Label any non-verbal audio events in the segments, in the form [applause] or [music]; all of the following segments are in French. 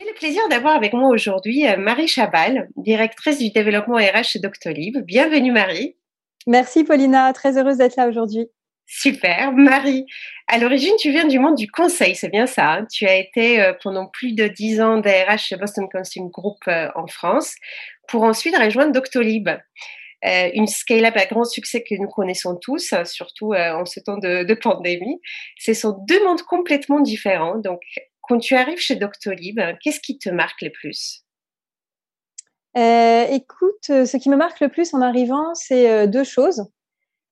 le plaisir d'avoir avec moi aujourd'hui euh, Marie Chabal, directrice du développement RH chez Doctolib. Bienvenue Marie. Merci Paulina, très heureuse d'être là aujourd'hui. Super. Marie, à l'origine, tu viens du monde du conseil, c'est bien ça. Hein tu as été euh, pendant plus de dix ans d'ARH chez Boston Consulting Group euh, en France, pour ensuite rejoindre Doctolib. Euh, une scale-up à grand succès que nous connaissons tous, surtout en ce temps de, pandémie. Ce sont deux mondes complètement différents. Donc, quand tu arrives chez Doctolib, qu'est-ce qui te marque le plus? Écoute, ce qui me marque le plus en arrivant, c'est deux choses.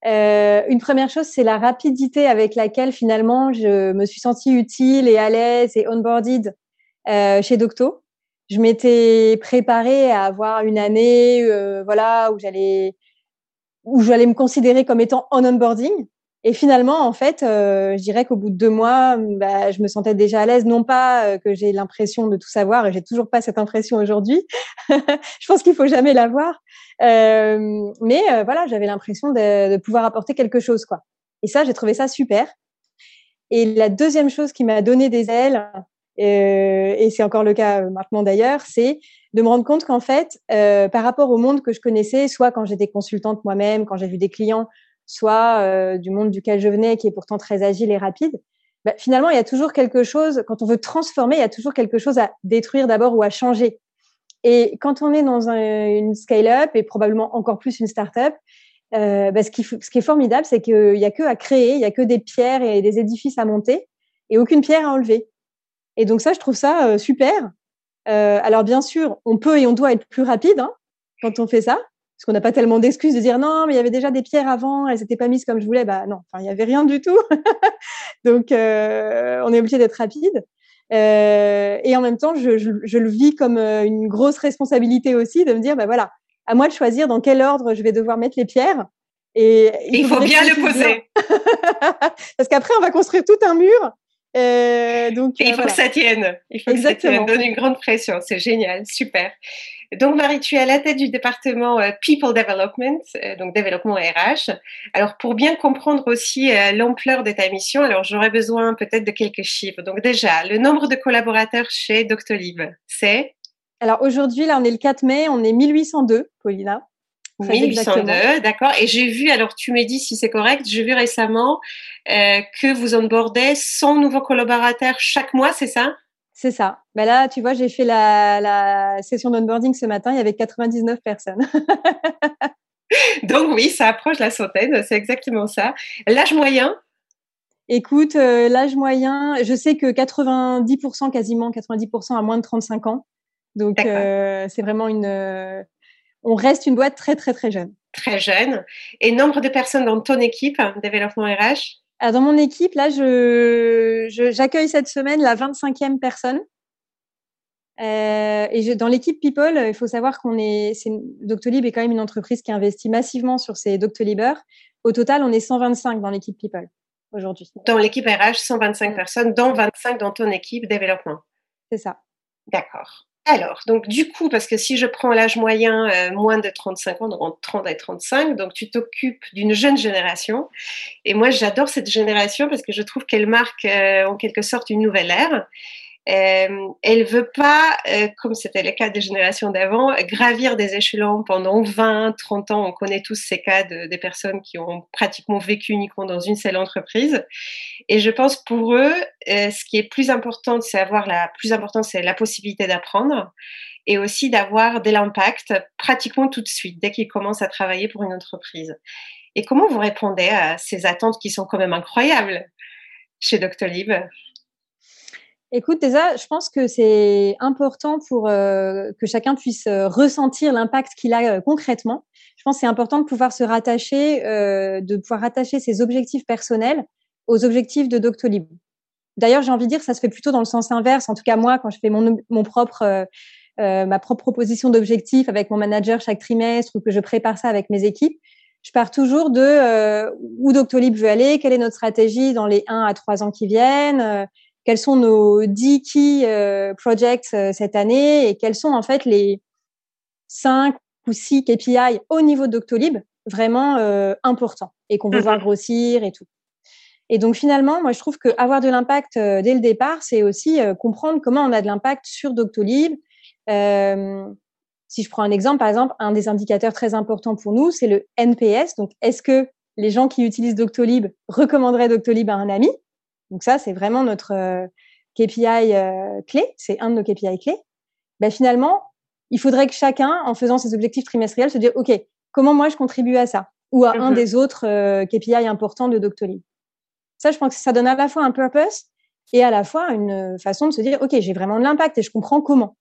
Euh, une première chose, c'est la rapidité avec laquelle finalement je me suis sentie utile et à l'aise et onboarded euh, chez Docto. Je m'étais préparée à avoir une année, euh, voilà, où j'allais où j'allais me considérer comme étant en onboarding. Et finalement, en fait, euh, je dirais qu'au bout de deux mois, bah, je me sentais déjà à l'aise. Non pas euh, que j'ai l'impression de tout savoir, et j'ai toujours pas cette impression aujourd'hui. [laughs] je pense qu'il faut jamais l'avoir. Euh, mais euh, voilà, j'avais l'impression de, de, pouvoir apporter quelque chose, quoi. Et ça, j'ai trouvé ça super. Et la deuxième chose qui m'a donné des ailes, et c'est encore le cas maintenant d'ailleurs, c'est de me rendre compte qu'en fait, par rapport au monde que je connaissais, soit quand j'étais consultante moi-même, quand j'ai vu des clients soit euh, du monde duquel je venais, qui est pourtant très agile et rapide, bah, finalement, il y a toujours quelque chose, quand on veut transformer, il y a toujours quelque chose à détruire d'abord ou à changer. Et quand on est dans un, une scale-up et probablement encore plus une start-up, euh, bah, ce qui est formidable, c'est qu'il n'y a que à créer, il n'y a que des pierres et des édifices à monter et aucune pierre à enlever. Et donc ça, je trouve ça euh, super. Euh, alors bien sûr, on peut et on doit être plus rapide hein, quand on fait ça, parce qu'on n'a pas tellement d'excuses de dire non, mais il y avait déjà des pierres avant, elles n'étaient pas mises comme je voulais. Bah non, enfin il y avait rien du tout. [laughs] Donc euh, on est obligé d'être rapide. Euh, et en même temps, je, je, je, le vis comme euh, une grosse responsabilité aussi de me dire bah voilà, à moi de choisir dans quel ordre je vais devoir mettre les pierres. Et il, faut, bien le poser. [laughs] Parce qu'après, on va construire tout un mur. Euh, donc, il faut que ça tienne. Il faut Exactement. que ça tienne. Donne une grande pression. C'est génial. Super. Donc, Marie, tu es à la tête du département euh, People Development, euh, donc développement RH. Alors, pour bien comprendre aussi euh, l'ampleur de ta mission, alors j'aurais besoin peut-être de quelques chiffres. Donc, déjà, le nombre de collaborateurs chez Doctolib, c'est? Alors, aujourd'hui, là, on est le 4 mai, on est 1802, Paulina. 1802, d'accord. Et j'ai vu, alors tu me dis si c'est correct, j'ai vu récemment euh, que vous onboardez 100 nouveaux collaborateurs chaque mois, c'est ça? C'est ça. Ben là, tu vois, j'ai fait la, la session d'onboarding ce matin, il y avait 99 personnes. [laughs] Donc oui, ça approche la centaine, c'est exactement ça. L'âge moyen? Écoute, euh, l'âge moyen, je sais que 90%, quasiment 90% à moins de 35 ans. Donc euh, c'est vraiment une... On reste une boîte très, très, très jeune. Très jeune. Et nombre de personnes dans ton équipe, développement RH alors, dans mon équipe, là, je, j'accueille cette semaine la 25e personne. Euh, et je, dans l'équipe People, il faut savoir qu'on est, c'est, Doctolib est quand même une entreprise qui investit massivement sur ses Doctolibers. Au total, on est 125 dans l'équipe People aujourd'hui. Dans l'équipe RH, 125 personnes, dont 25 dans ton équipe développement. C'est ça. D'accord. Alors, donc du coup, parce que si je prends l'âge moyen, euh, moins de 35 ans, donc entre 30 et 35, donc tu t'occupes d'une jeune génération. Et moi, j'adore cette génération parce que je trouve qu'elle marque euh, en quelque sorte une nouvelle ère. Euh, elle veut pas, euh, comme c'était le cas des générations d'avant, gravir des échelons pendant 20, 30 ans. On connaît tous ces cas de, des personnes qui ont pratiquement vécu uniquement dans une seule entreprise. Et je pense pour eux, euh, ce qui est plus important, c'est avoir la plus important, c'est la possibilité d'apprendre et aussi d'avoir de l'impact pratiquement tout de suite dès qu'ils commencent à travailler pour une entreprise. Et comment vous répondez à ces attentes qui sont quand même incroyables chez Doctolib? Écoute, déjà, je pense que c'est important pour euh, que chacun puisse euh, ressentir l'impact qu'il a euh, concrètement. Je pense que c'est important de pouvoir se rattacher, de pouvoir rattacher ses objectifs personnels aux objectifs de Doctolib. D'ailleurs, j'ai envie de dire, ça se fait plutôt dans le sens inverse. En tout cas, moi, quand je fais mon, propre, ma propre proposition d'objectifs avec mon manager chaque trimestre ou que je prépare ça avec mes équipes, je pars toujours de où Doctolib veut aller, quelle est notre stratégie dans les 1 à 3 ans qui viennent, quels sont nos 10 key euh, projects euh, cette année et quels sont en fait les 5 ou 6 KPI au niveau de Doctolib vraiment important et qu'on veut voir grossir et tout. Et donc finalement, moi je trouve qu'avoir de l'impact dès le départ, c'est aussi comprendre comment on a de l'impact sur Doctolib. si je prends un exemple, par exemple, un des indicateurs très importants pour nous, c'est le NPS. Donc, est-ce que les gens qui utilisent Doctolib recommanderaient Doctolib à un ami? Donc ça, c'est vraiment notre KPI clé. C'est un de nos KPI clés. Ben, finalement, il faudrait que chacun, en faisant ses objectifs trimestriels, se dise, OK, comment moi je contribue à ça? Ou à un mhm. des autres KPI importants de Doctolib. Ça, je pense que ça donne à la fois un purpose et à la fois une façon de se dire, OK, j'ai vraiment de l'impact et je comprends comment.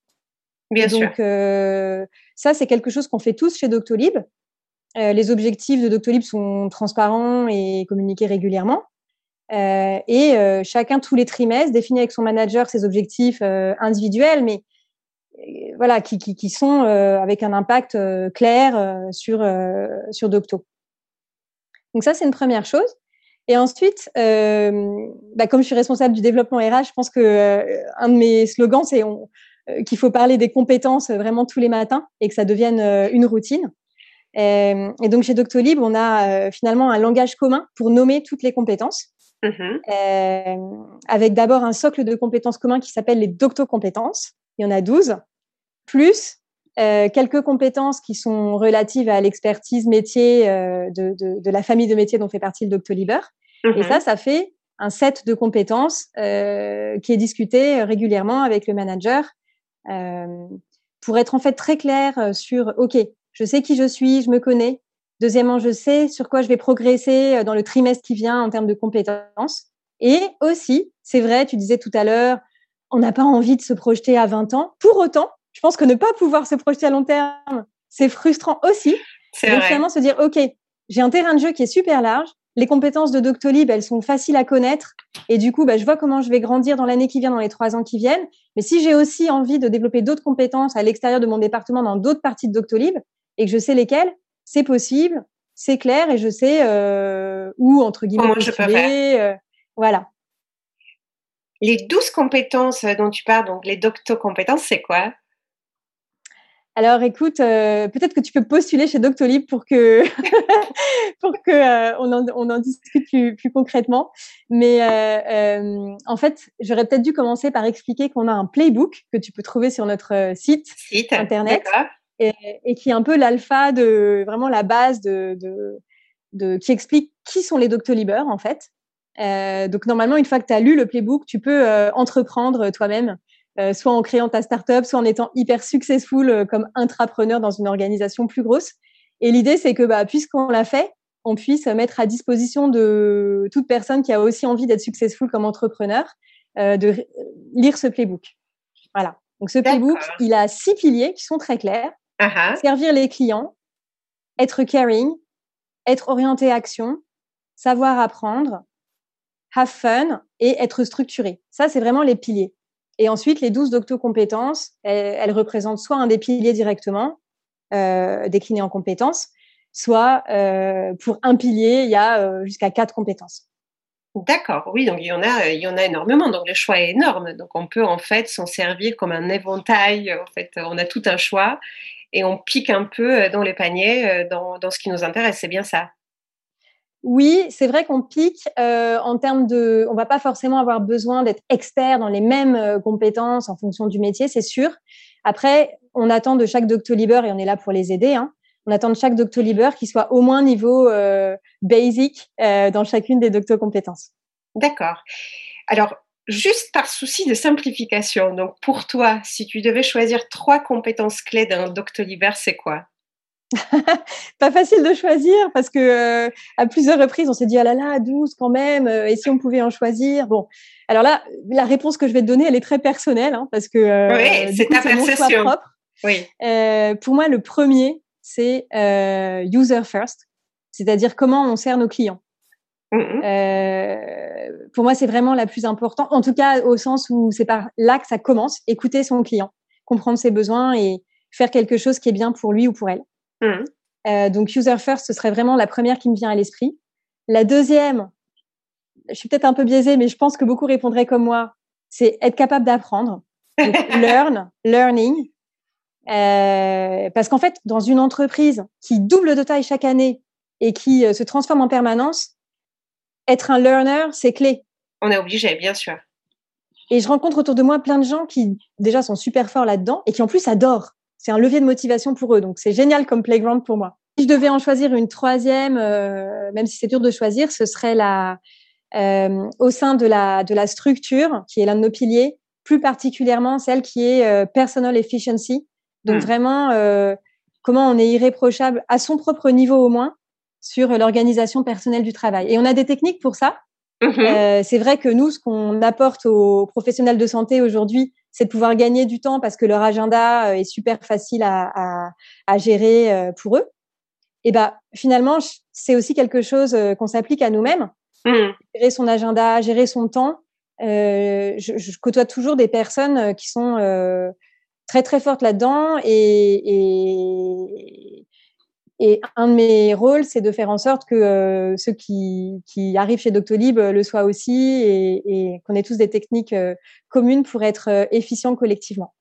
Bien donc, Euh, ça, c'est quelque chose qu'on fait tous chez Doctolib. Euh, les objectifs de Doctolib sont transparents et communiqués régulièrement. Euh, et euh, chacun, tous les trimestres, définit avec son manager ses objectifs euh, individuels, mais voilà, qui, sont avec un impact clair sur, sur Docto. Donc ça, c'est une première chose. Et ensuite, bah, comme je suis responsable du développement RH, je pense que un de mes slogans, c'est qu'il faut parler des compétences vraiment tous les matins et que ça devienne une routine. Et, donc chez Doctolib, on a finalement un langage commun pour nommer toutes les compétences, mmh avec d'abord un socle de compétences communs qui s'appelle les docto-compétences. Il y en a 12, plus euh, quelques compétences qui sont relatives à l'expertise métier euh, de, de, de, la famille de métiers dont fait partie le Doctolib. Et mhm. ça, ça fait un set de compétences euh, qui est discuté régulièrement avec le manager euh, pour être en fait très clair sur OK, je sais qui je suis, je me connais. Deuxièmement, je sais sur quoi je vais progresser dans le trimestre qui vient en termes de compétences. Et aussi, c'est vrai, tu disais tout à l'heure, on n'a pas envie de se projeter à 20 ans. Pour autant, je pense que ne pas pouvoir se projeter à long terme, c'est frustrant aussi. C'est Donc finalement se dire, ok, j'ai un terrain de jeu qui est super large. Les compétences de Doctolib, elles sont faciles à connaître. Et du coup, bah, je vois comment je vais grandir dans l'année qui vient, dans les trois ans qui viennent. Mais si j'ai aussi envie de développer d'autres compétences à l'extérieur de mon département, dans d'autres parties de Doctolib, et que je sais lesquelles, c'est possible, c'est clair, et je sais euh, où, entre guillemets, Comment je peux faire. Euh, voilà. Les douze compétences dont tu parles, donc les docto-compétences, c'est quoi? Alors, écoute, euh, peut-être que tu peux postuler chez Doctolib pour que [laughs] pour que euh, on, en, on, en, discute plus, plus concrètement. Mais euh, en fait, j'aurais peut-être dû commencer par expliquer qu'on a un playbook que tu peux trouver sur notre site, site internet et, et, qui est un peu l'alpha de vraiment la base de, de, de qui explique qui sont les Doctolibers en fait. donc normalement, une fois que tu as lu le playbook, tu peux entreprendre toi-même euh, soit en créant ta startup, soit en étant hyper successful euh, comme intrapreneur dans une organisation plus grosse. Et l'idée, c'est que bah, puisqu'on l'a fait, on puisse mettre à disposition de toute personne qui a aussi envie d'être successful comme entrepreneur, euh, de lire ce playbook. Voilà. Donc ce playbook, il a six piliers qui sont très clairs. Uh-huh. Servir les clients, être caring, être orienté action, savoir apprendre, have fun et être structuré. Ça, c'est vraiment les piliers. Et ensuite, les 12 docto-compétences, elles, représentent soit un des piliers directement, euh, déclinés en compétences, soit euh, pour un pilier, il y a euh, jusqu'à quatre compétences. D'accord, oui, donc il y en a, il y en a énormément, donc le choix est énorme. Donc on peut en fait s'en servir comme un éventail. En fait, on a tout un choix et on pique un peu dans les paniers, dans, dans ce qui nous intéresse. C'est bien ça. Oui, c'est vrai qu'on pique euh, en termes de. On va pas forcément avoir besoin d'être expert dans les mêmes euh, compétences en fonction du métier, c'est sûr. Après, on attend de chaque Doctolib et on est là pour les aider. Hein, on attend de chaque Doctolib qu'il soit au moins niveau euh, basic euh, dans chacune des docto-compétences. D'accord. Alors, juste par souci de simplification, donc pour toi, si tu devais choisir trois compétences clés d'un Doctolib, c'est quoi? [laughs] Pas facile de choisir parce que euh, à plusieurs reprises on s'est dit ah là là 12 quand même euh, et si on pouvait en choisir? Bon alors là la réponse que je vais te donner elle est très personnelle hein, parce que euh, oui, c'est ta perception. propre. oui. Pour moi le premier c'est user first c'est-à-dire comment on sert nos clients mm-hmm. pour moi c'est vraiment la plus importante en tout cas au sens où c'est par là que ça commence écouter son client comprendre ses besoins et faire quelque chose qui est bien pour lui ou pour elle Mmh. Euh, donc user first, ce serait vraiment la première qui me vient à l'esprit. La deuxième, je suis peut-être un peu biaisée, mais je pense que beaucoup répondraient comme moi, c'est être capable d'apprendre. [laughs] learn, learning. Euh, parce qu'en fait, dans une entreprise qui double de taille chaque année, et qui se transforme en permanence, être un learner, c'est clé. On est obligé, bien sûr. Et je rencontre autour de moi plein de gens qui déjà sont super forts là-dedans et qui en plus adorent. C'est un levier de motivation pour eux. Donc c'est génial comme playground pour moi. Si je devais en choisir une troisième, euh, même si c'est dur de choisir, ce serait la, euh, au sein de la, de la structure, qui est l'un de nos piliers, plus particulièrement celle qui est euh, personal efficiency. Donc hmm. vraiment, euh, comment on est irréprochable à son propre niveau au moins sur l'organisation personnelle du travail. Et on a des techniques pour ça. Mhm. Euh, c'est vrai que nous, ce qu'on apporte aux professionnels de santé aujourd'hui, c'est de pouvoir gagner du temps parce que leur agenda euh, est super facile à, à, à gérer euh, pour eux. Et ben finalement, c'est aussi quelque chose qu'on s'applique à nous-mêmes. Mhm. Gérer son agenda, gérer son temps. Euh, je, je, côtoie toujours des personnes qui sont euh, très très fortes là-dedans et, et, et un de mes rôles, c'est de faire en sorte que euh, ceux qui, qui, arrivent chez Doctolib euh, le soient aussi et, et qu'on ait tous des techniques euh, communes pour être efficients collectivement.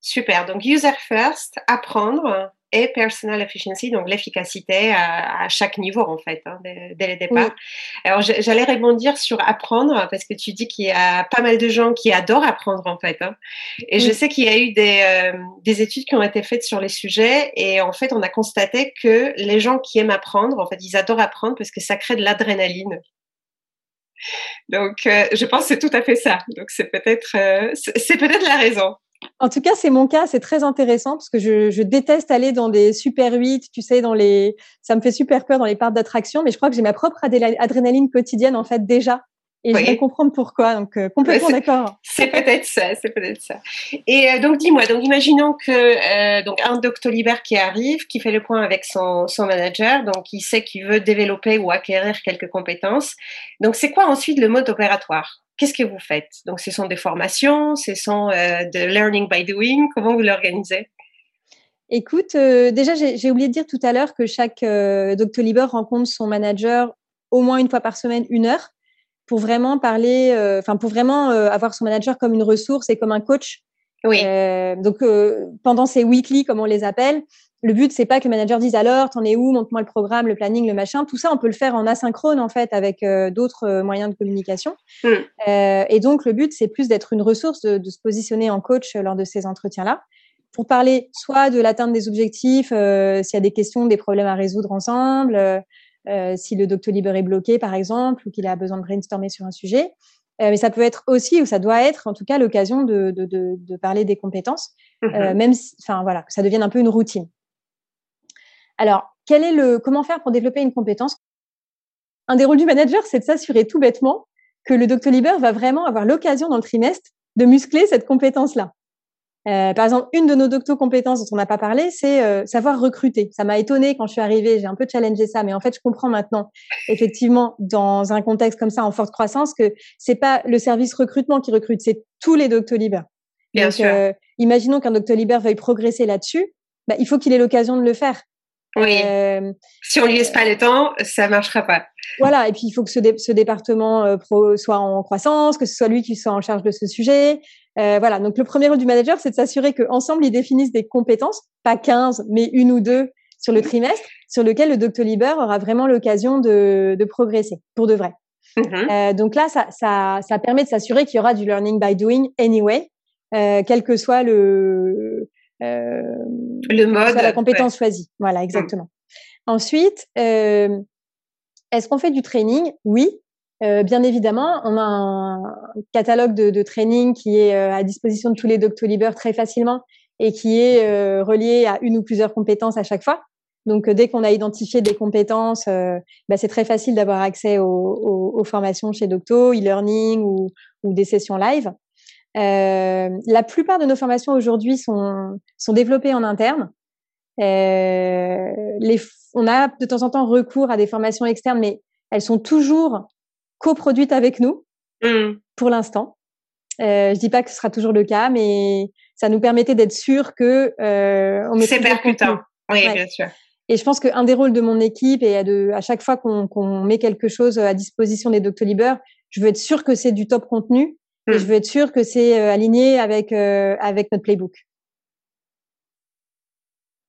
Super. Donc, user first, apprendre et personal efficiency, donc l'efficacité à, à, chaque niveau en fait, hein, dès, dès, le départ. Oui. Alors j'allais rebondir sur apprendre parce que tu dis qu'il y a pas mal de gens qui adorent apprendre en fait. Hein. Et oui. je sais qu'il y a eu des, euh, des études qui ont été faites sur les sujets et en fait on a constaté que les gens qui aiment apprendre, en fait ils adorent apprendre parce que ça crée de l'adrénaline. Donc euh, je pense que c'est tout à fait ça. Donc c'est peut-être euh, c'est peut-être la raison. En tout cas, c'est mon cas, c'est très intéressant parce que je, je, déteste aller dans des super 8, tu sais, dans les, ça me fait super peur dans les parcs d'attraction, mais je crois que j'ai ma propre adrénaline quotidienne en fait déjà. Et oui. je vais comprendre pourquoi, donc euh, complètement d'accord. [laughs] C'est peut-être ça, c'est peut-être ça. Et euh, donc dis-moi, donc imaginons que euh, donc un doctolibère qui arrive, qui fait le point avec son, son manager, donc il sait qu'il veut développer ou acquérir quelques compétences. Donc c'est quoi ensuite le mode opératoire? Qu'est-ce que vous faites? Donc, ce sont des formations, ce sont euh, de learning by doing. Comment vous l'organisez? Écoute, euh, déjà, j'ai oublié de dire tout à l'heure que chaque euh, Doctolib rencontre son manager au moins une fois par semaine, une heure, pour vraiment parler, euh, enfin, pour vraiment euh, avoir son manager comme une ressource et comme un coach. Oui. donc, pendant ces weekly, comme on les appelle, le but c'est pas que le manager dise alors t'en es où? Montre-moi le programme le planning le machin. Tout ça on peut le faire en asynchrone en fait avec euh, d'autres euh, moyens de communication. Mm. euh, et donc le but c'est plus d'être une ressource de, de, se positionner en coach lors de ces entretiens là pour parler soit de l'atteinte des objectifs s'il y a des questions des problèmes à résoudre ensemble si le docteur est bloqué par exemple ou qu'il a besoin de brainstormer sur un sujet. Mais ça peut être aussi ou ça doit être en tout cas l'occasion de, de, de, de, parler des compétences mm -hmm. même enfin si, voilà que ça devienne un peu une routine alors, quel est le, comment faire pour développer une compétence? Un des rôles du manager, c'est de s'assurer tout bêtement que le Doctolib va vraiment avoir l'occasion dans le trimestre de muscler cette compétence-là. Euh, par exemple, une de nos docto compétences dont on n'a pas parlé, c'est euh, savoir recruter. Ça m'a étonné quand je suis arrivée, j'ai un peu challengé ça, mais en fait, je comprends maintenant, effectivement, dans un contexte comme ça en forte croissance, que c'est pas le service recrutement qui recrute, c'est tous les Doctolib. Bien Donc, sûr. Euh, imaginons qu'un Doctolib veuille progresser là-dessus, bah, il faut qu'il ait l'occasion de le faire. Oui. Euh, si on lui laisse pas le temps, ça marchera pas. Voilà. Et puis il faut que ce, dé ce département euh, pro soit en croissance, que ce soit lui qui soit en charge de ce sujet. Euh, voilà. Donc le premier rôle du manager, c'est de s'assurer qu'ensemble ils définissent des compétences, pas 15, mais une ou deux sur le trimestre, sur lequel le Doctolib aura vraiment l'occasion de, de, progresser pour de vrai. Mm -hmm. donc là, ça, ça, ça permet de s'assurer qu'il y aura du learning by doing anyway, quel que soit le euh, le mode, la compétence ouais. choisie. Voilà, mmh. exactement. Mmh. Ensuite, euh, est-ce qu'on fait du training? Oui, euh, bien évidemment. On a un catalogue de, de training qui est euh, à disposition de tous les Doctolibers très facilement et qui est euh, relié à une ou plusieurs compétences à chaque fois. Donc, dès qu'on a identifié des compétences, bah, c'est très facile d'avoir accès aux, aux, aux, formations chez Docto, e-learning ou, ou, des sessions live. Euh, la plupart de nos formations aujourd'hui sont, sont développées en interne. Euh, les, on a de temps en temps recours à des formations externes, mais elles sont toujours coproduites avec nous mmh. pour l'instant. Euh, je dis pas que ce sera toujours le cas, mais ça nous permettait d'être sûr que euh, on c'est percutant. Oui, ouais. bien sûr. Et je pense qu'un des rôles de mon équipe et de, à chaque fois qu'on qu met quelque chose à disposition des Doctolibers, je veux être sûr que c'est du top contenu et je hmm. veux être sûr que c'est euh, aligné avec, euh, avec notre playbook.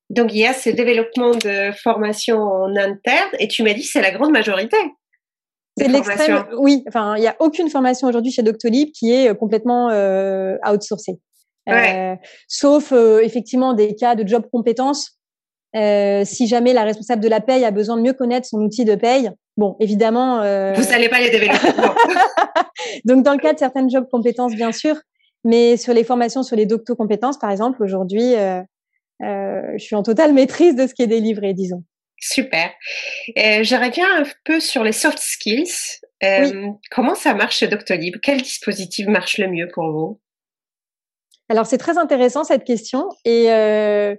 Donc il y a ce développement de formation en interne et tu m'as dit que c'est la grande majorité. C'est l'extrême. Oui, enfin, il n'y a aucune formation aujourd'hui chez Doctolib qui est euh, complètement euh, outsourcée. Euh, sauf effectivement des cas de job compétences. Euh, si jamais la responsable de la paye a besoin de mieux connaître son outil de paye, bon, évidemment. Vous n'allez pas les développer. [laughs] Donc, dans le cas de certaines job compétences, bien sûr, mais sur les formations sur les docto compétences, par exemple, aujourd'hui, je suis en totale maîtrise de ce qui est délivré, disons. Super. Euh, je reviens un peu sur les soft skills. Euh, comment ça marche chez Doctolib? Quel dispositif marche le mieux pour vous? Alors, c'est très intéressant cette question. Et euh,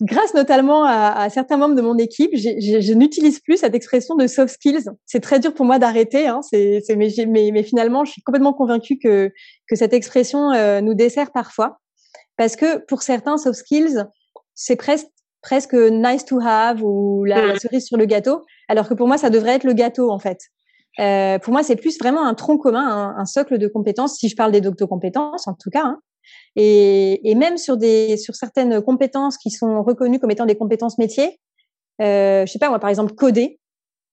grâce notamment à, certains membres de mon équipe, je n'utilise plus cette expression de soft skills. C'est très dur pour moi d'arrêter, hein, mais, mais, finalement, je suis complètement convaincue que, que cette expression nous dessert parfois. Parce que pour certains, soft skills, c'est presque presque nice to have ou la, mm. cerise sur le gâteau, alors que pour moi, ça devrait être le gâteau en fait. Euh, pour moi, c'est plus vraiment un tronc commun, un, socle de compétences, si je parle des docto-compétences en tout cas. Hein. Et, et, même sur des sur certaines compétences qui sont reconnues comme étant des compétences métiers, euh, je sais pas moi, par exemple coder.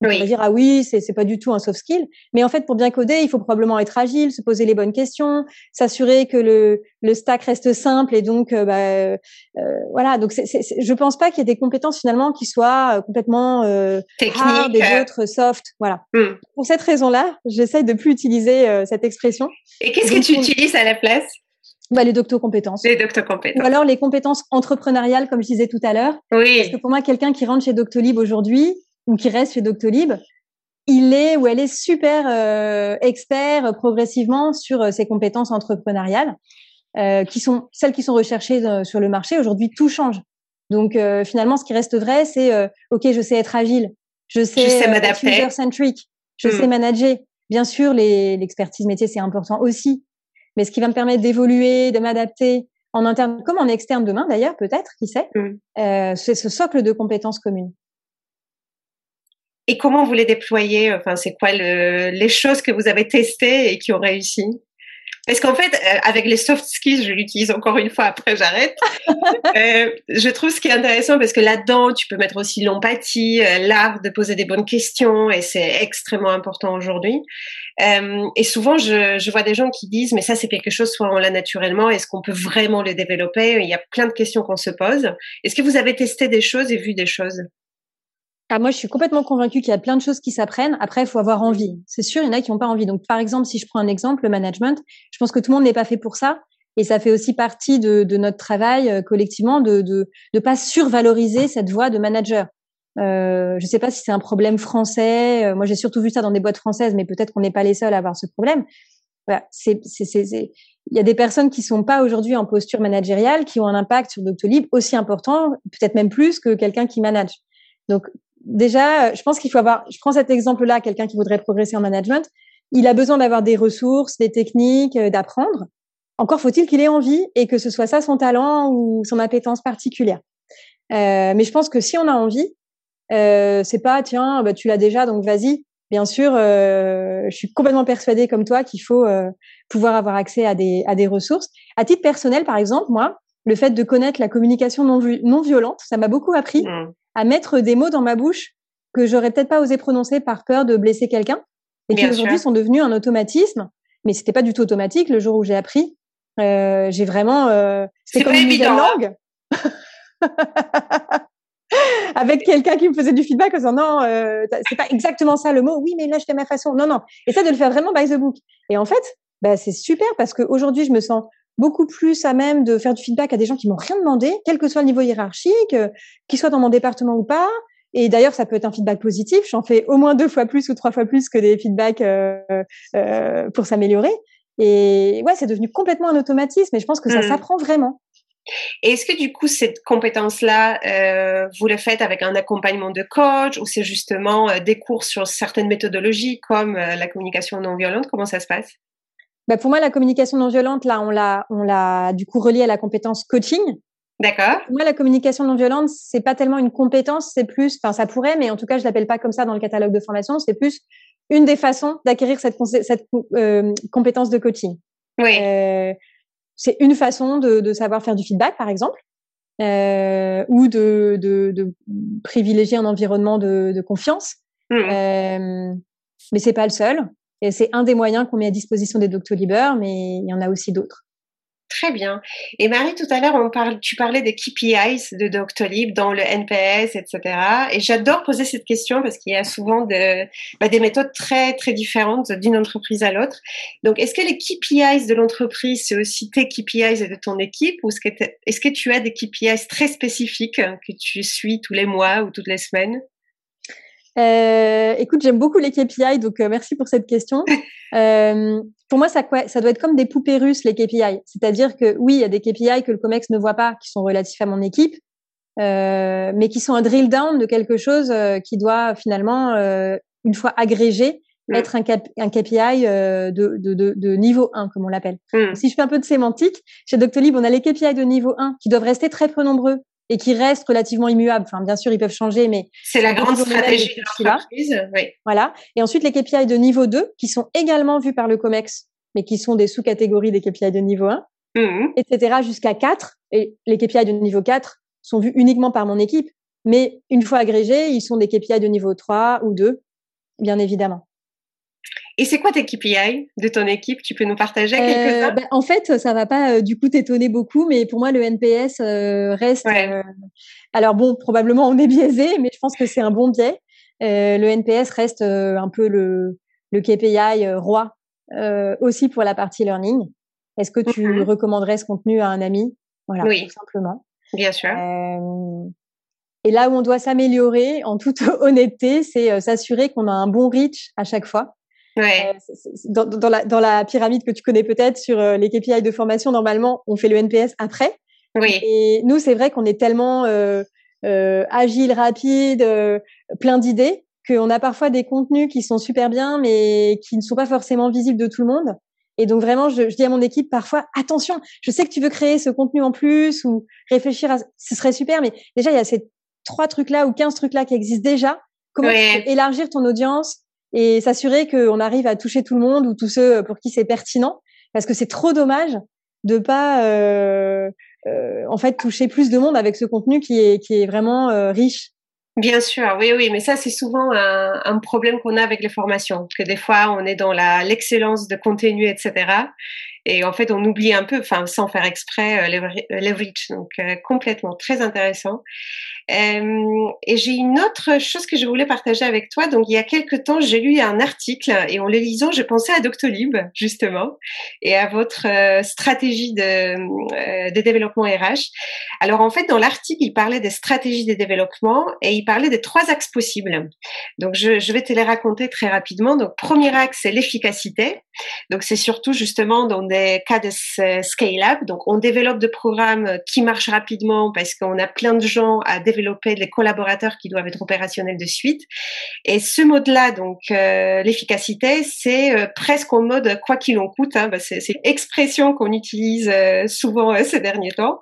On va dire ah oui, c'est c'est pas du tout un soft skill, mais en fait pour bien coder, il faut probablement être agile, se poser les bonnes questions, s'assurer que le le stack reste simple et donc euh, bah, euh, voilà. Donc c'est, c'est, je pense pas qu'il y ait des compétences finalement qui soient euh, complètement euh, hard et d'autres soft. Voilà. Hmm. Pour cette raison-là, j'essaie de plus utiliser cette expression. Et qu'est-ce que tu utilises à la place? Bah, les docto-compétences. Les docto-compétences. Ou alors les compétences entrepreneuriales, comme je disais tout à l'heure. Oui. Parce que pour moi, quelqu'un qui rentre chez Doctolib aujourd'hui, ou qui reste chez Doctolib, il est ou elle est super euh, expert euh, progressivement sur euh, ses compétences entrepreneuriales, qui sont celles qui sont recherchées sur le marché. Aujourd'hui, tout change. Donc finalement, ce qui reste vrai, c'est ok, je sais être agile, je sais, sais être user centric, je sais hmm. manager. Bien sûr, l'expertise métier c'est important aussi, mais ce qui va me permettre d'évoluer, de m'adapter en interne comme en externe demain d'ailleurs, peut-être, qui sait, hmm. c'est ce socle de compétences communes. Et comment vous les déployez? Enfin, c'est quoi le, les choses que vous avez testées et qui ont réussi? Parce qu'en fait, euh, avec les soft skills, je l'utilise encore une fois, après j'arrête. [laughs] euh, je trouve ce qui est intéressant parce que là-dedans, tu peux mettre aussi l'empathie, euh, l'art de poser des bonnes questions, et c'est extrêmement important aujourd'hui. Euh, et souvent, je, je, vois des gens qui disent, mais ça, c'est quelque chose, soit on l'a naturellement, est-ce qu'on peut vraiment le développer? Il y a plein de questions qu'on se pose. Est-ce que vous avez testé des choses et vu des choses? Ah, moi, je suis complètement convaincue qu'il y a plein de choses qui s'apprennent. Après, il faut avoir envie. C'est sûr, il y en a qui n'ont pas envie. Donc, par exemple, si je prends un exemple, le management, je pense que tout le monde n'est pas fait pour ça. Et ça fait aussi partie de, de notre travail euh, collectivement de ne de, pas survaloriser cette voie de manager. Euh, je ne sais pas si c'est un problème français. Euh, moi, j'ai surtout vu ça dans des boîtes françaises, mais peut-être qu'on n'est pas les seuls à avoir ce problème. Il y a des personnes qui sont pas aujourd'hui en posture managériale, qui ont un impact sur Doctolib aussi important, peut-être même plus que quelqu'un qui manage. Donc, déjà, je pense qu'il faut avoir, je prends cet exemple-là, quelqu'un qui voudrait progresser en management, il a besoin d'avoir des ressources, des techniques, euh, d'apprendre. Encore faut-il qu'il ait envie et que ce soit ça son talent ou son appétence particulière. Euh, mais je pense que si on a envie, euh, c'est pas tiens, bah, tu l'as déjà, donc vas-y. Bien sûr, euh, je suis complètement persuadée comme toi qu'il faut euh, pouvoir avoir accès à des, à des ressources. À titre personnel, par exemple, moi, le fait de connaître la communication non, non violente, ça m'a beaucoup appris. Mmh à mettre des mots dans ma bouche que j'aurais peut-être pas osé prononcer par peur de blesser quelqu'un et qui aujourd'hui sont devenus un automatisme. Mais c'était pas du tout automatique le jour où j'ai appris. Euh, j'ai vraiment, euh, c'est comme une nouvelle hein. langue. [laughs] Avec quelqu'un qui me faisait du feedback en disant non, euh, c'est pas exactement ça le mot. Oui, mais là je fais ma façon. Non, non. Et ça de le faire vraiment by the book. Et en fait, bah, c'est super parce qu'aujourd'hui je me sens beaucoup plus à même de faire du feedback à des gens qui m'ont rien demandé, quel que soit le niveau hiérarchique, euh, qu'ils soient dans mon département ou pas. Et d'ailleurs, ça peut être un feedback positif. J'en fais au moins deux fois plus ou trois fois plus que des feedbacks euh, euh, pour s'améliorer. Et ouais, c'est devenu complètement un automatisme. Et je pense que ça mmh. s'apprend vraiment. Est-ce que du coup, cette compétence-là, euh, vous la faites avec un accompagnement de coach ou c'est justement des cours sur certaines méthodologies comme la communication non violente? Comment ça se passe? Bah pour moi, la communication non violente, là, on l'a, on l'a du coup relié à la compétence coaching. D'accord. Pour moi, la communication non violente, c'est pas tellement une compétence, c'est plus, enfin, ça pourrait, mais en tout cas, je l'appelle pas comme ça dans le catalogue de formation. C'est plus une des façons d'acquérir cette, cette euh, compétence de coaching. Oui. Euh, c'est une façon de, de, savoir faire du feedback, par exemple. euh, ou de, de, de, privilégier un environnement de, de confiance. Mmh. Euh, mais c'est pas le seul. Et c'est un des moyens qu'on met à disposition des Doctolib, mais il y en a aussi d'autres. Très bien. Et Marie, tout à l'heure, on parle, tu parlais des KPIs de Doctolib dans le NPS, etc. Et j'adore poser cette question parce qu'il y a souvent de, bah, des méthodes très, très différentes d'une entreprise à l'autre. Donc, est-ce que les KPIs de l'entreprise, c'est aussi tes KPIs de ton équipe ou est-ce que, est-ce que tu as des KPIs très spécifiques que tu suis tous les mois ou toutes les semaines? Euh, écoute, j'aime beaucoup les KPI, donc euh, merci pour cette question. [laughs] Euh, pour moi, ça, ça doit être comme des poupées russes, les KPI. C'est-à-dire que oui, il y a des KPI que le COMEX ne voit pas, qui sont relatifs à mon équipe, euh, mais qui sont un drill down de quelque chose euh, qui doit finalement, une fois agrégé, mm. être un, un KPI de, de, de, de, niveau 1, comme on l'appelle. Mm. Si je fais un peu de sémantique, chez Doctolib, on a les KPI de niveau 1 qui doivent rester très peu nombreux et qui restent relativement immuables. Enfin, bien sûr, ils peuvent changer, mais c'est la grande stratégie de l'entreprise. Oui. Voilà. Et ensuite, les KPI de niveau 2, qui sont également vus par le COMEX, mais qui sont des sous-catégories des KPI de niveau 1, mmh. etc., jusqu'à 4. Et les KPI de niveau 4 sont vus uniquement par mon équipe, mais une fois agrégés, ils sont des KPI de niveau 3 ou 2, bien évidemment. Et c'est quoi tes KPI de ton équipe? Tu peux nous partager quelques-uns? euh, ben, En fait, ça va pas euh, du coup t'étonner beaucoup, mais pour moi, le NPS euh, reste. alors bon, probablement on est biaisé, mais je pense que c'est un bon biais. le NPS reste un peu le, le KPI roi aussi pour la partie learning. Est-ce que tu mm-hmm. recommanderais ce contenu à un ami? Voilà, oui. tout simplement. Bien sûr. et là où on doit s'améliorer, en toute [laughs] honnêteté, c'est s'assurer qu'on a un bon reach à chaque fois. Ouais. Euh, dans, dans, la, dans la pyramide que tu connais peut-être sur euh, les KPI de formation, normalement, on fait le NPS après. Oui. Et nous, c'est vrai qu'on est tellement euh, euh, agile, rapide, euh, plein d'idées, qu'on a parfois des contenus qui sont super bien, mais qui ne sont pas forcément visibles de tout le monde. Et donc vraiment, je, je, dis à mon équipe parfois, attention, je sais que tu veux créer ce contenu en plus ou réfléchir à, ce serait super, mais déjà il y a ces trois trucs là ou quinze trucs là qui existent déjà. Comment élargir ton audience et s'assurer qu'on arrive à toucher tout le monde ou tous ceux pour qui c'est pertinent, parce que c'est trop dommage de pas euh, euh, en fait toucher plus de monde avec ce contenu qui est qui est vraiment euh, riche. Bien sûr, oui, oui, mais ça c'est souvent un, problème qu'on a avec les formations, que des fois on est dans la l'excellence de contenu, etc. Et en fait, on oublie un peu, enfin, sans faire exprès, euh, leverage. Donc, euh, complètement très intéressant. Euh, et j'ai une autre chose que je voulais partager avec toi. Donc, il y a quelques temps, j'ai lu un article et en le lisant, je pensais à Doctolib, justement, et à votre euh, stratégie de, de développement RH. Alors, en fait, dans l'article, il parlait des stratégies de développement et il parlait des trois axes possibles. Donc, je, je vais te les raconter très rapidement. Donc, premier axe, c'est l'efficacité. Donc, c'est surtout justement dans des cas de scale-up. Donc, on développe des programmes qui marchent rapidement parce qu'on a plein de gens à développer, des collaborateurs qui doivent être opérationnels de suite. Et ce mode-là, donc euh, l'efficacité, c'est euh, presque en mode quoi qu'il en coûte. Hein, c'est une expression qu'on utilise euh, souvent ces derniers temps.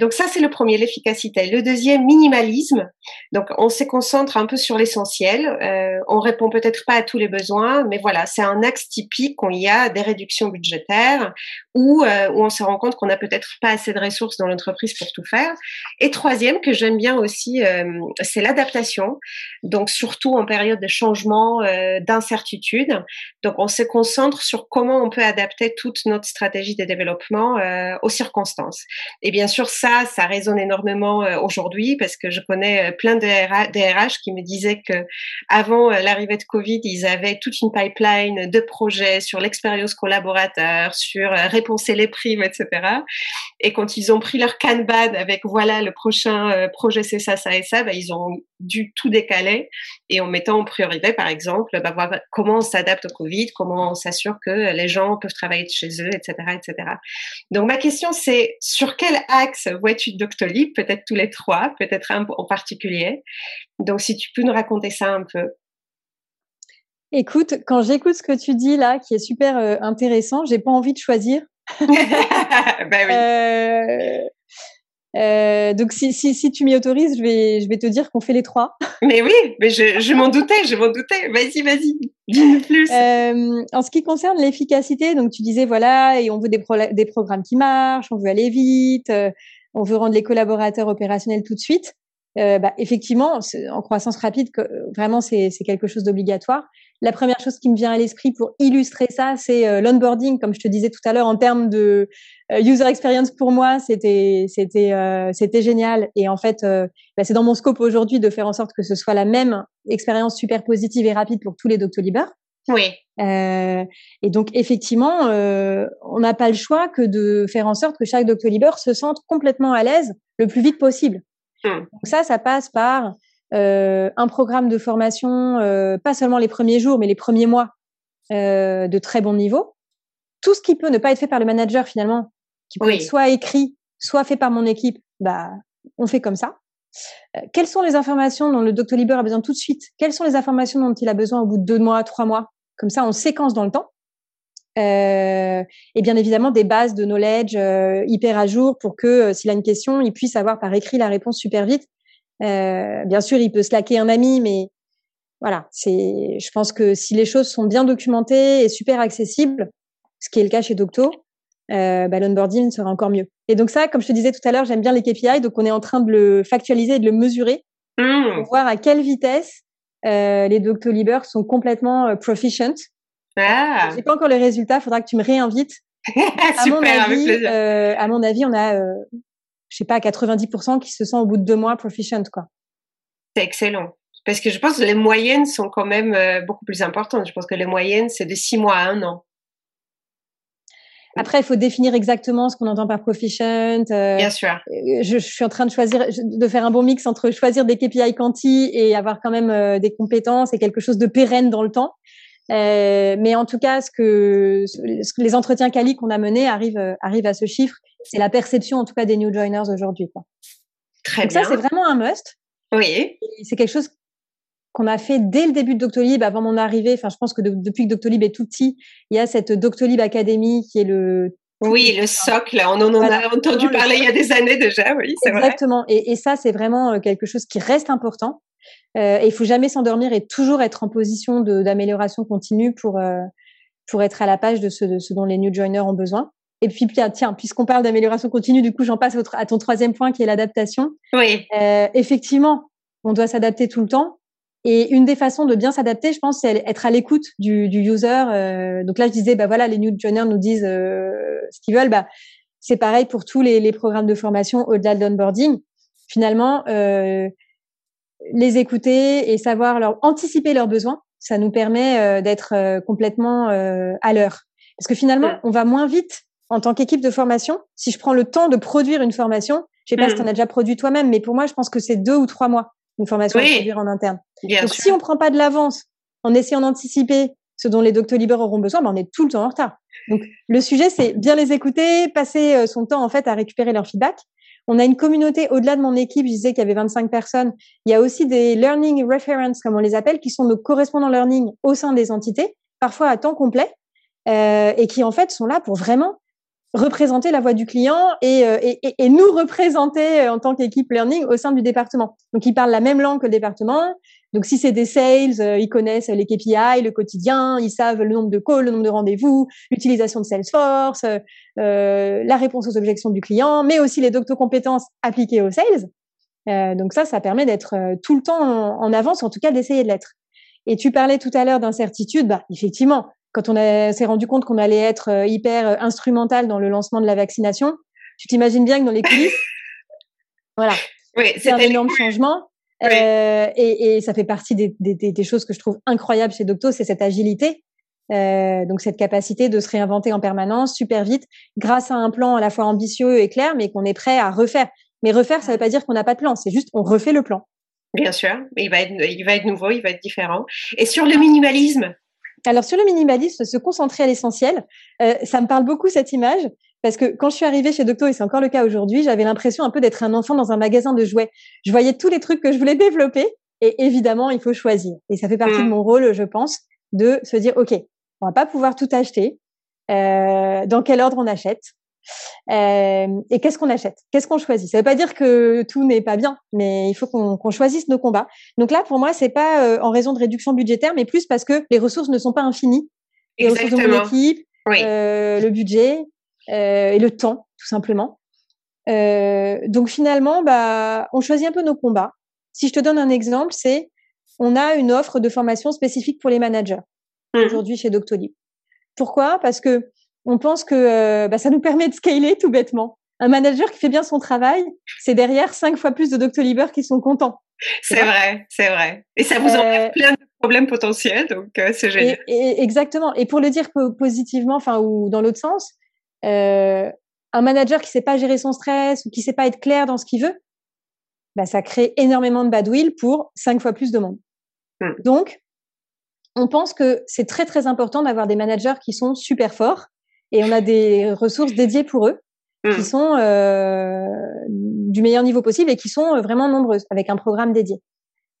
Donc ça, c'est le premier, l'efficacité. Le deuxième, minimalisme. Donc on se concentre un peu sur l'essentiel. On répond peut-être pas à tous les besoins, mais voilà, c'est un axe typique quand il y a des réductions budgétaires ou où on se rend compte qu'on n'a peut-être pas assez de ressources dans l'entreprise pour tout faire. Et troisième, que j'aime bien aussi, euh, c'est l'adaptation. Donc surtout en période de changement, euh, d'incertitude. Donc on se concentre sur comment on peut adapter toute notre stratégie de développement aux circonstances. Et bien sûr, ça, ça résonne énormément euh, aujourd'hui parce que je connais euh, plein de RH qui me disaient que avant euh, l'arrivée de Covid, ils avaient toute une pipeline de projets sur l'expérience collaborateur, sur réponser les primes, etc. Et quand ils ont pris leur Kanban avec voilà le prochain projet c'est ça, ça et ça, bah, ils ont dû tout décaler et en mettant en priorité, par exemple, bah, voir comment on s'adapte au Covid, comment on s'assure que les gens peuvent travailler de chez eux, etc., etc. Donc ma question c'est sur quel axe vois-tu Doctolib Peut-être tous les trois, peut-être un en particulier? Donc si tu peux nous raconter ça un peu. Écoute, quand j'écoute ce que tu dis là, qui est super euh, intéressant, j'ai pas envie de choisir. [laughs] ben oui. euh, euh, donc si, si, si tu m'y autorises, je vais, je vais te dire qu'on fait les trois. [laughs] Mais oui, mais je, je m'en doutais, je m'en doutais. Vas-y, vas-y, dis-nous plus. Euh, en ce qui concerne l'efficacité, donc tu disais voilà, et on veut des, des programmes qui marchent, on veut aller vite, euh, on veut rendre les collaborateurs opérationnels tout de suite. Euh, bah, effectivement, en croissance rapide, que, vraiment, c'est quelque chose d'obligatoire. La première chose qui me vient à l'esprit pour illustrer ça, c'est euh, l'onboarding, comme je te disais tout à l'heure, en termes de euh, user experience pour moi, c'était c'était euh, c'était génial. Et en fait, bah, c'est dans mon scope aujourd'hui de faire en sorte que ce soit la même expérience super positive et rapide pour tous les Doctolib. Oui. et donc effectivement, on n'a pas le choix que de faire en sorte que chaque Doctolib se sente complètement à l'aise le plus vite possible. Mmh. Donc ça, ça passe par euh, un programme de formation, euh, pas seulement les premiers jours, mais les premiers mois euh, de très bon niveau. Tout ce qui peut ne pas être fait par le manager finalement, qui peut être soit écrit, soit fait par mon équipe, bah on fait comme ça. quelles sont les informations dont le Doctolib a besoin tout de suite? Quelles sont les informations dont il a besoin au bout de deux mois, trois mois? Comme ça, on séquence dans le temps. Euh, et bien évidemment des bases de knowledge euh, hyper à jour pour que euh, s'il a une question, il puisse avoir par écrit la réponse super vite. Bien sûr, il peut slacker un ami, mais voilà, c'est. Je pense que si les choses sont bien documentées et super accessibles, ce qui est le cas chez Docto, bah, l'onboarding sera encore mieux. Et donc ça, comme je te disais tout à l'heure, j'aime bien les KPI, donc on est en train de le factualiser et de le mesurer mmh. pour voir à quelle vitesse les Doctolibers sont complètement proficient ah. J'ai pas encore les résultats, faudra que tu me réinvites. [laughs] à, mon avis, euh, à mon avis, on a, euh, je sais pas, 90% qui se sont au bout de deux mois proficient, quoi. C'est excellent. Parce que je pense que les moyennes sont quand même euh, beaucoup plus importantes. Je pense que les moyennes, c'est de six mois à un an. Après, il faut définir exactement ce qu'on entend par proficient. Euh, Bien sûr. Je, je, suis en train de choisir, de faire un bon mix entre choisir des KPI quanti et avoir quand même euh, des compétences et quelque chose de pérenne dans le temps. Euh, mais en tout cas, ce que, ce que les entretiens quali qu'on a menés arrivent, euh, arrivent à ce chiffre. C'est la perception, en tout cas, des new joiners aujourd'hui. Très Donc bien. ça, c'est vraiment un must. Oui. C'est quelque chose qu'on a fait dès le début de Doctolib, avant mon arrivée. Enfin, je pense que depuis que Doctolib est tout petit, il y a cette Doctolib Academy qui est le oui, le socle, on en, a entendu parler il y a des années déjà, oui, c'est vrai. Exactement, et, et, ça, c'est vraiment euh, quelque chose qui reste important. Euh, et il faut jamais s'endormir et toujours être en position d'amélioration continue pour euh, pour être à la page de ce, de ce dont les new joiners ont besoin. Et puis, tiens, puisqu'on parle d'amélioration continue, du coup, j'en passe à ton troisième point qui est l'adaptation. Oui. Euh, effectivement, on doit s'adapter tout le temps. Et une des façons de bien s'adapter, je pense, c'est être à l'écoute du, du user. Euh, donc là, je disais, bah voilà, les new joiners nous disent ce qu'ils veulent. Bah, c'est pareil pour tous les, les programmes de formation au-delà de l'onboarding. Finalement, euh, les écouter et savoir leur anticiper leurs besoins, ça nous permet euh, d'être euh, complètement euh, à l'heure. Parce que finalement, on va moins vite en tant qu'équipe de formation. Si je prends le temps de produire une formation, je sais pas si tu en as déjà produit toi-même, mais pour moi, je pense que c'est deux ou trois mois une formation à produire en interne. Donc si on prend pas de l'avance en essayant d'anticiper ce dont les doctolibers auront besoin, ben on est tout le temps en retard. Donc le sujet, c'est bien les écouter, passer son temps en fait à récupérer leur feedback on a une communauté au-delà de mon équipe. Je disais qu'il y avait 25 personnes. Il y a aussi des learning reference, comme on les appelle, qui sont nos correspondants learning au sein des entités, parfois à temps complet, euh, et qui en fait sont là pour vraiment représenter la voix du client et, euh, et, et, nous représenter euh, en tant qu'équipe learning au sein du département. Donc, ils parlent la même langue que le département. Donc, si c'est des sales, euh, ils connaissent les KPI, le quotidien, ils savent le nombre de calls, le nombre de rendez-vous, l'utilisation de Salesforce, euh, la réponse aux objections du client, mais aussi les docto-compétences appliquées aux sales. Euh, donc ça, ça permet d'être tout le temps en, en avance, en tout cas d'essayer de l'être. Et tu parlais tout à l'heure d'incertitude, bah effectivement, quand on s'est rendu compte qu'on allait être euh, hyper euh, instrumental dans le lancement de la vaccination, tu t'imagines bien que dans les coulisses, [laughs] voilà, c'est un énorme changement. Euh, et, et, ça fait partie des, des, des, choses que je trouve incroyables chez Docto, c'est cette agilité, euh, donc cette capacité de se réinventer en permanence, super vite, grâce à un plan à la fois ambitieux et clair, mais qu'on est prêt à refaire. Mais refaire, ça ne veut pas dire qu'on n'a pas de plan, c'est juste on refait le plan. Bien sûr, il va être, il va être nouveau, il va être différent. Et sur le minimalisme, alors sur le minimalisme, se concentrer à l'essentiel, euh, ça me parle beaucoup cette image parce que quand je suis arrivée chez Docto et c'est encore le cas aujourd'hui, j'avais l'impression un peu d'être un enfant dans un magasin de jouets. Je voyais tous les trucs que je voulais développer et évidemment il faut choisir. Et ça fait partie de mmh. mon rôle, je pense, de se dire ok, on va pas pouvoir tout acheter. Euh, dans quel ordre on achète euh, et qu'est-ce qu'on achète? Qu'est-ce qu'on choisit? Ça ne veut pas dire que tout n'est pas bien, mais il faut qu'on choisisse nos combats. Donc là, pour moi, c'est pas euh, en raison de réduction budgétaire, mais plus parce que les ressources ne sont pas infinies. Les ressources de mon équipe, euh, le budget et le temps, tout simplement. donc finalement, bah, on choisit un peu nos combats. Si je te donne un exemple, c'est on a une offre de formation spécifique pour les managers mmh. aujourd'hui chez Doctolib. Pourquoi? Parce que on pense que bah, ça nous permet de scaler tout bêtement. Un manager qui fait bien son travail, c'est derrière cinq fois plus de Doctolibers qui sont contents. C'est vrai, c'est vrai. Et ça vous enlève plein de problèmes potentiels, donc c'est génial. exactement. Et pour le dire positivement, enfin ou dans l'autre sens, euh, un manager qui sait pas gérer son stress ou qui sait pas être clair dans ce qu'il veut, bah, ça crée énormément de badwill pour cinq fois plus de monde. Hmm. Donc, on pense que c'est très très important d'avoir des managers qui sont super forts et on a des ressources dédiées pour eux qui hmm. sont euh, du meilleur niveau possible et qui sont vraiment nombreuses avec un programme dédié.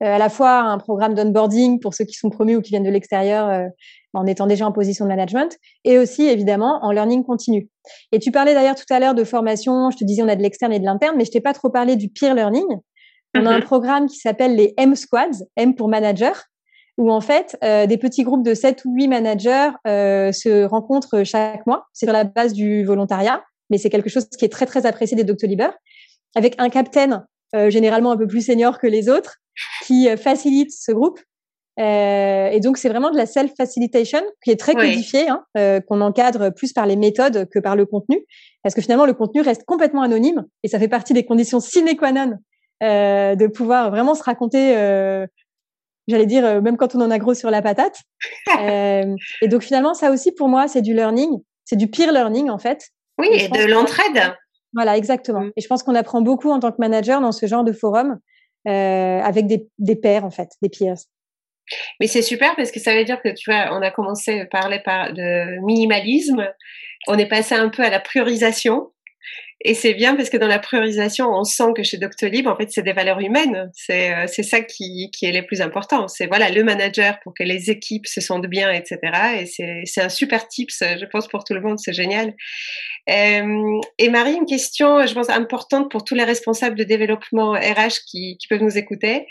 Euh, à la fois un programme d'onboarding pour ceux qui sont promus ou qui viennent de l'extérieur euh, en étant déjà en position de management, et aussi évidemment en learning continu. Et tu parlais d'ailleurs tout à l'heure de formation, je te disais on a de l'externe et de l'interne, mais je t'ai pas trop parlé du peer learning. On a un mhm. programme qui s'appelle les M Squads, M pour manager, où en fait euh, des petits groupes de 7 ou 8 managers se rencontrent chaque mois. C'est sur la base du volontariat, mais c'est quelque chose qui est très très apprécié des Doctolibers, avec un captain généralement un peu plus senior que les autres, qui euh, facilite ce groupe. Euh, et donc, c'est vraiment de la self-facilitation qui est très codifiée, hein, euh, qu'on encadre plus par les méthodes que par le contenu. Parce que finalement, le contenu reste complètement anonyme et ça fait partie des conditions sine qua non euh, de pouvoir vraiment se raconter, euh, j'allais dire, même quand on en a gros sur la patate. [laughs] et donc, finalement, ça aussi, pour moi, c'est du learning. C'est du peer learning, en fait. Oui, et, de l'entraide. Voilà, exactement. Mm. Et je pense qu'on apprend beaucoup en tant que manager dans ce genre de forum euh, avec des, des pairs en fait, des peers. Mais c'est super parce que ça veut dire que tu vois, on a commencé à parler par de minimalisme, on est passé un peu à la priorisation et c'est bien parce que dans la priorisation, on sent que chez Doctolib, en fait, c'est des valeurs humaines. C'est euh, c'est ça qui, qui est le plus important. C'est voilà le manager pour que les équipes se sentent bien, etc. Et c'est c'est un super tips, je pense pour tout le monde. C'est génial. Euh, et Marie, une question, je pense importante pour tous les responsables de développement RH qui, qui peuvent nous écouter.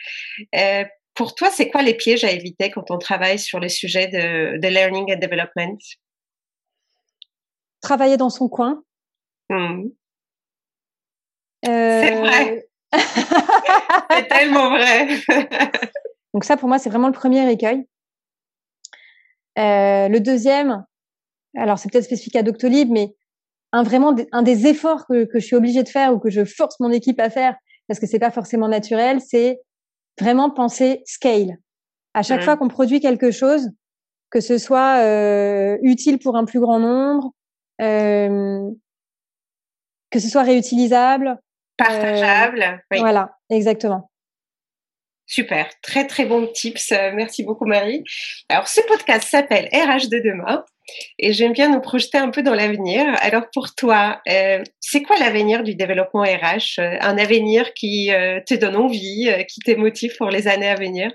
Euh, pour toi, c'est quoi les pièges à éviter quand on travaille sur les sujets de, de learning and development? Travailler dans son coin. Mmh. C'est vrai. Euh, [laughs] c'est tellement vrai. [laughs] Donc ça, pour moi, c'est vraiment le premier écueil. Euh, le deuxième, alors c'est peut-être spécifique à Doctolib, mais un vraiment un des efforts que, que je suis obligée de faire ou que je force mon équipe à faire parce que c'est pas forcément naturel, c'est vraiment penser scale. À chaque mmh. fois qu'on produit quelque chose, que ce soit euh, utile pour un plus grand nombre, euh, que ce soit réutilisable, Partageable. oui. Voilà, exactement. Super, très très bon tips. Euh, merci beaucoup Marie. Alors ce podcast s'appelle RH de demain et j'aime bien nous projeter un peu dans l'avenir. Alors pour toi, euh, c'est quoi l'avenir du développement RH euh, Un avenir qui te donne envie, qui te motive pour les années à venir?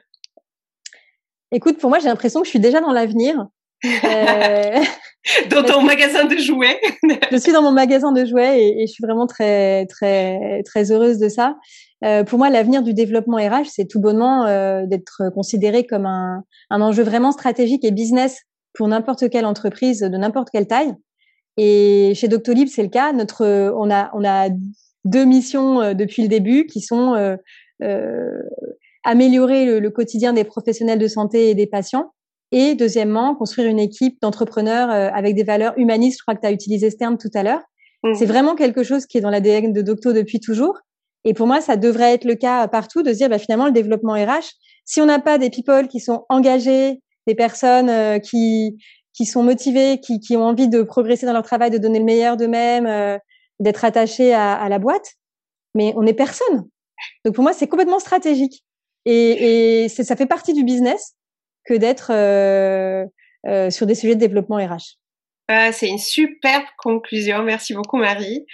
Écoute, pour moi j'ai l'impression que je suis déjà dans l'avenir. [laughs] dans ton magasin de jouets. [laughs] je suis dans mon magasin de jouets et, et, je suis vraiment très très très heureuse de ça. Euh, pour moi, l'avenir du développement RH, c'est tout bonnement euh, d'être considéré comme un, un, enjeu vraiment stratégique et business pour n'importe quelle entreprise de n'importe quelle taille. Et chez Doctolib, c'est le cas. Notre, on a on a deux missions euh, depuis le début qui sont euh, euh, améliorer le, le quotidien des professionnels de santé et des patients et deuxièmement, construire une équipe d'entrepreneurs euh, avec des valeurs humanistes. Je crois que tu as utilisé ce terme tout à l'heure. Mmh. C'est vraiment quelque chose qui est dans l'ADN de Docto depuis toujours. Et pour moi, ça devrait être le cas partout de se dire bah, finalement le développement RH, si on n'a pas des people qui sont engagés, des personnes euh, qui qui sont motivées, qui, qui ont envie de progresser dans leur travail, de donner le meilleur d'eux-mêmes, euh, d'être attachés à, à, la boîte, mais on n'est personne. Donc pour moi, c'est complètement stratégique. Et, et ça fait partie du business que d'être euh, euh, sur des sujets de développement RH. Ah, c'est une superbe conclusion. Merci beaucoup, Marie.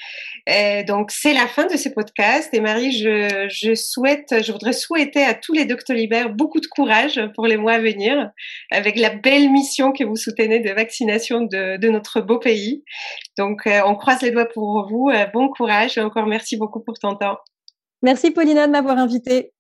Et donc, c'est la fin de ce podcast. Et Marie, je, je souhaite, je voudrais souhaiter à tous les Doctolibers beaucoup de courage pour les mois à venir, avec la belle mission que vous soutenez de vaccination de, de notre beau pays. Donc, euh, on croise les doigts pour vous. Euh, bon courage et encore merci beaucoup pour ton temps. Merci, Paulina, de m'avoir invitée.